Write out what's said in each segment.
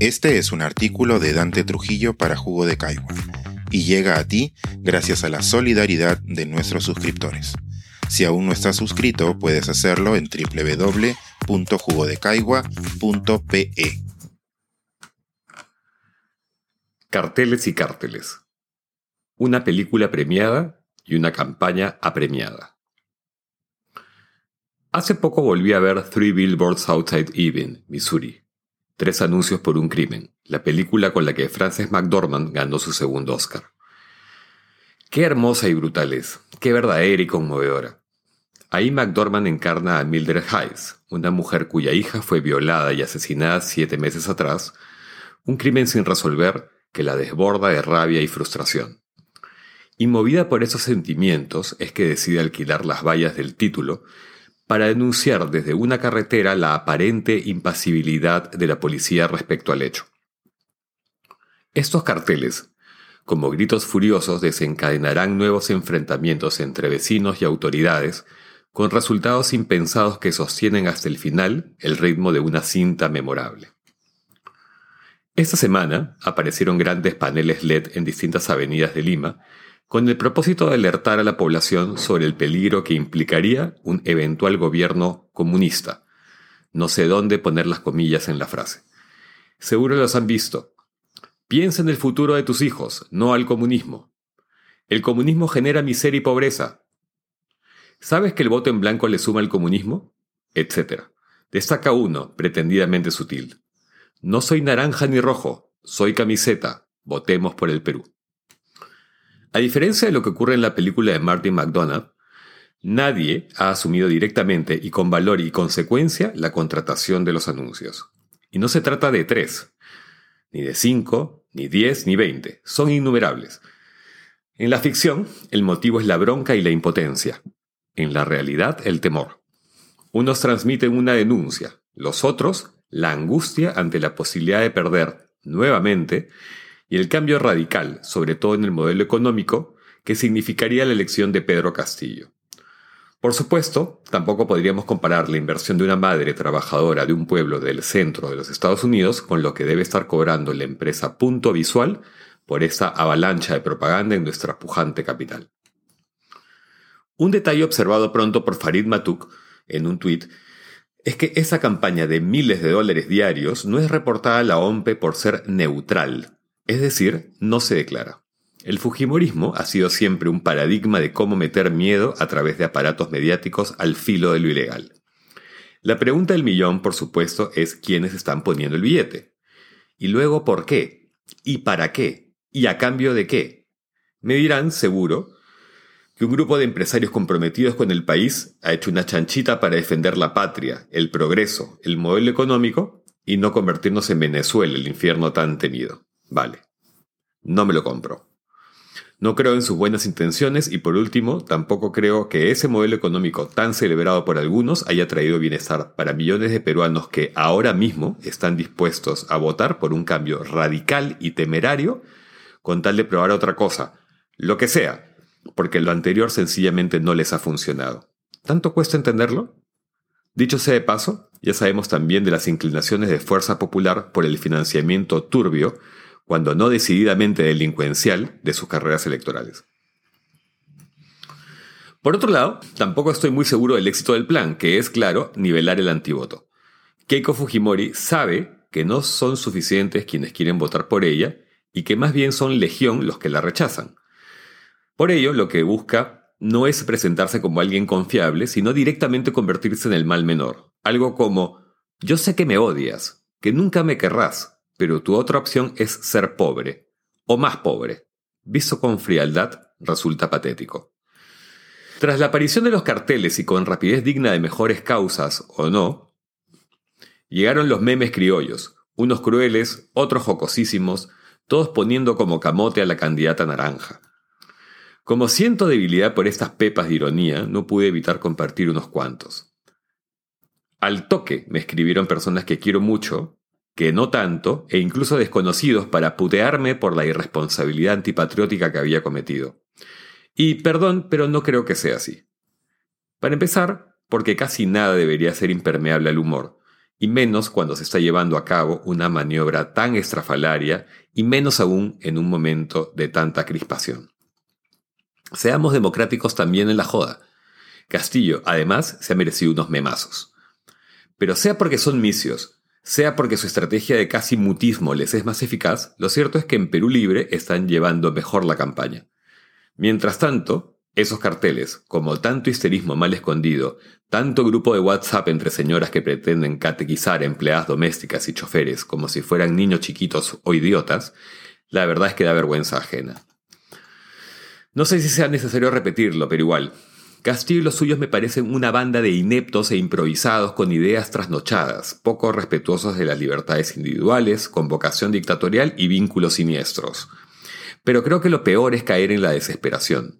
Este es un artículo de Dante Trujillo para Jugo de Caigua y llega a ti gracias a la solidaridad de nuestros suscriptores. Si aún no estás suscrito, puedes hacerlo en www.jugodecaigua.pe. Carteles y cárteles. Una película premiada y una campaña apremiada. Hace poco volví a ver Three Billboards Outside Ebbing, Missouri. Tres anuncios por un crimen, la película con la que Frances McDormand ganó su segundo Oscar. Qué hermosa y brutal es, qué verdadera y conmovedora. Ahí McDormand encarna a Mildred Hayes, una mujer cuya hija fue violada y asesinada siete meses atrás, un crimen sin resolver que la desborda de rabia y frustración. Y movida por esos sentimientos es que decide alquilar las vallas del título para denunciar desde una carretera la aparente impasibilidad de la policía respecto al hecho. Estos carteles, como gritos furiosos, desencadenarán nuevos enfrentamientos entre vecinos y autoridades, con resultados impensados que sostienen hasta el final el ritmo de una cinta memorable. Esta semana aparecieron grandes paneles LED en distintas avenidas de Lima, con el propósito de alertar a la población sobre el peligro que implicaría un eventual gobierno comunista. No sé dónde poner las comillas en la frase. Seguro los han visto. Piensa en el futuro de tus hijos, no al comunismo. El comunismo genera miseria y pobreza. ¿Sabes que el voto en blanco le suma al comunismo? Etcétera. Destaca uno, pretendidamente sutil. No soy naranja ni rojo, soy camiseta. Votemos por el Perú. A diferencia de lo que ocurre en la película de Martin McDonagh, nadie ha asumido directamente y con valor y consecuencia la contratación de los anuncios. Y no se trata de tres, ni de cinco, ni diez, ni veinte, son innumerables. En la ficción, el motivo es la bronca y la impotencia. En la realidad, el temor. Unos transmiten una denuncia, los otros, la angustia ante la posibilidad de perder, nuevamente, y el cambio radical, sobre todo en el modelo económico, que significaría la elección de Pedro Castillo. Por supuesto, tampoco podríamos comparar la inversión de una madre trabajadora de un pueblo del centro de los Estados Unidos con lo que debe estar cobrando la empresa Punto Visual por esa avalancha de propaganda en nuestra pujante capital. Un detalle observado pronto por Farid Matuk en un tuit es que esa campaña de miles de dólares diarios no es reportada a la OMPE por ser neutral, es decir, no se declara. El Fujimorismo ha sido siempre un paradigma de cómo meter miedo a través de aparatos mediáticos al filo de lo ilegal. La pregunta del millón, por supuesto, es quiénes están poniendo el billete. Y luego, ¿por qué? ¿Y para qué? ¿Y a cambio de qué? Me dirán, seguro, que un grupo de empresarios comprometidos con el país ha hecho una chanchita para defender la patria, el progreso, el modelo económico y no convertirnos en Venezuela, el infierno tan temido. Vale. No me lo compro. No creo en sus buenas intenciones y por último, tampoco creo que ese modelo económico tan celebrado por algunos haya traído bienestar para millones de peruanos que ahora mismo están dispuestos a votar por un cambio radical y temerario con tal de probar otra cosa, lo que sea, porque lo anterior sencillamente no les ha funcionado. ¿Tanto cuesta entenderlo? Dicho sea de paso, ya sabemos también de las inclinaciones de Fuerza Popular por el financiamiento turbio cuando no decididamente delincuencial, de sus carreras electorales. Por otro lado, tampoco estoy muy seguro del éxito del plan, que es, claro, nivelar el antivoto. Keiko Fujimori sabe que no son suficientes quienes quieren votar por ella y que más bien son legión los que la rechazan. Por ello, lo que busca no es presentarse como alguien confiable, sino directamente convertirse en el mal menor. Algo como, yo sé que me odias, que nunca me querrás, pero tu otra opción es ser pobre, o más pobre. Visto con frialdad, resulta patético. Tras la aparición de los carteles y con rapidez digna de mejores causas o no, llegaron los memes criollos, unos crueles, otros jocosísimos, todos poniendo como camote a la candidata naranja. Como siento debilidad por estas pepas de ironía, no pude evitar compartir unos cuantos. Al toque me escribieron personas que quiero mucho que no tanto, e incluso desconocidos para putearme por la irresponsabilidad antipatriótica que había cometido. Y perdón, pero no creo que sea así. Para empezar, porque casi nada debería ser impermeable al humor, y menos cuando se está llevando a cabo una maniobra tan estrafalaria y menos aún en un momento de tanta crispación. Seamos democráticos también en la joda. Castillo, además, se ha merecido unos memazos. Pero sea porque son misios, sea porque su estrategia de casi mutismo les es más eficaz, lo cierto es que en Perú Libre están llevando mejor la campaña. Mientras tanto, esos carteles, como tanto histerismo mal escondido, tanto grupo de WhatsApp entre señoras que pretenden catequizar empleadas domésticas y choferes como si fueran niños chiquitos o idiotas, la verdad es que da vergüenza ajena. No sé si sea necesario repetirlo, pero igual. Castillo y los suyos me parecen una banda de ineptos e improvisados con ideas trasnochadas, poco respetuosos de las libertades individuales, con vocación dictatorial y vínculos siniestros. Pero creo que lo peor es caer en la desesperación.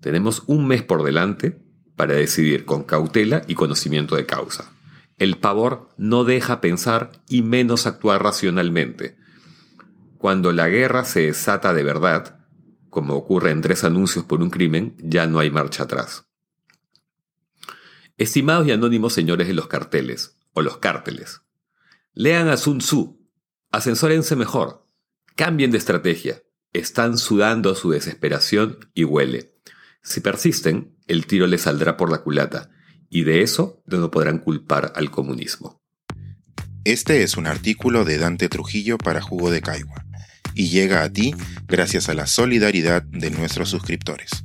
Tenemos un mes por delante para decidir con cautela y conocimiento de causa. El pavor no deja pensar y menos actuar racionalmente. Cuando la guerra se desata de verdad, como ocurre en tres anuncios por un crimen, ya no hay marcha atrás. Estimados y anónimos señores de los carteles, o los cárteles, lean a Sun Tzu, ascensórense mejor, cambien de estrategia, están sudando su desesperación y huele. Si persisten, el tiro les saldrá por la culata, y de eso no podrán culpar al comunismo. Este es un artículo de Dante Trujillo para Jugo de Caigua, y llega a ti gracias a la solidaridad de nuestros suscriptores.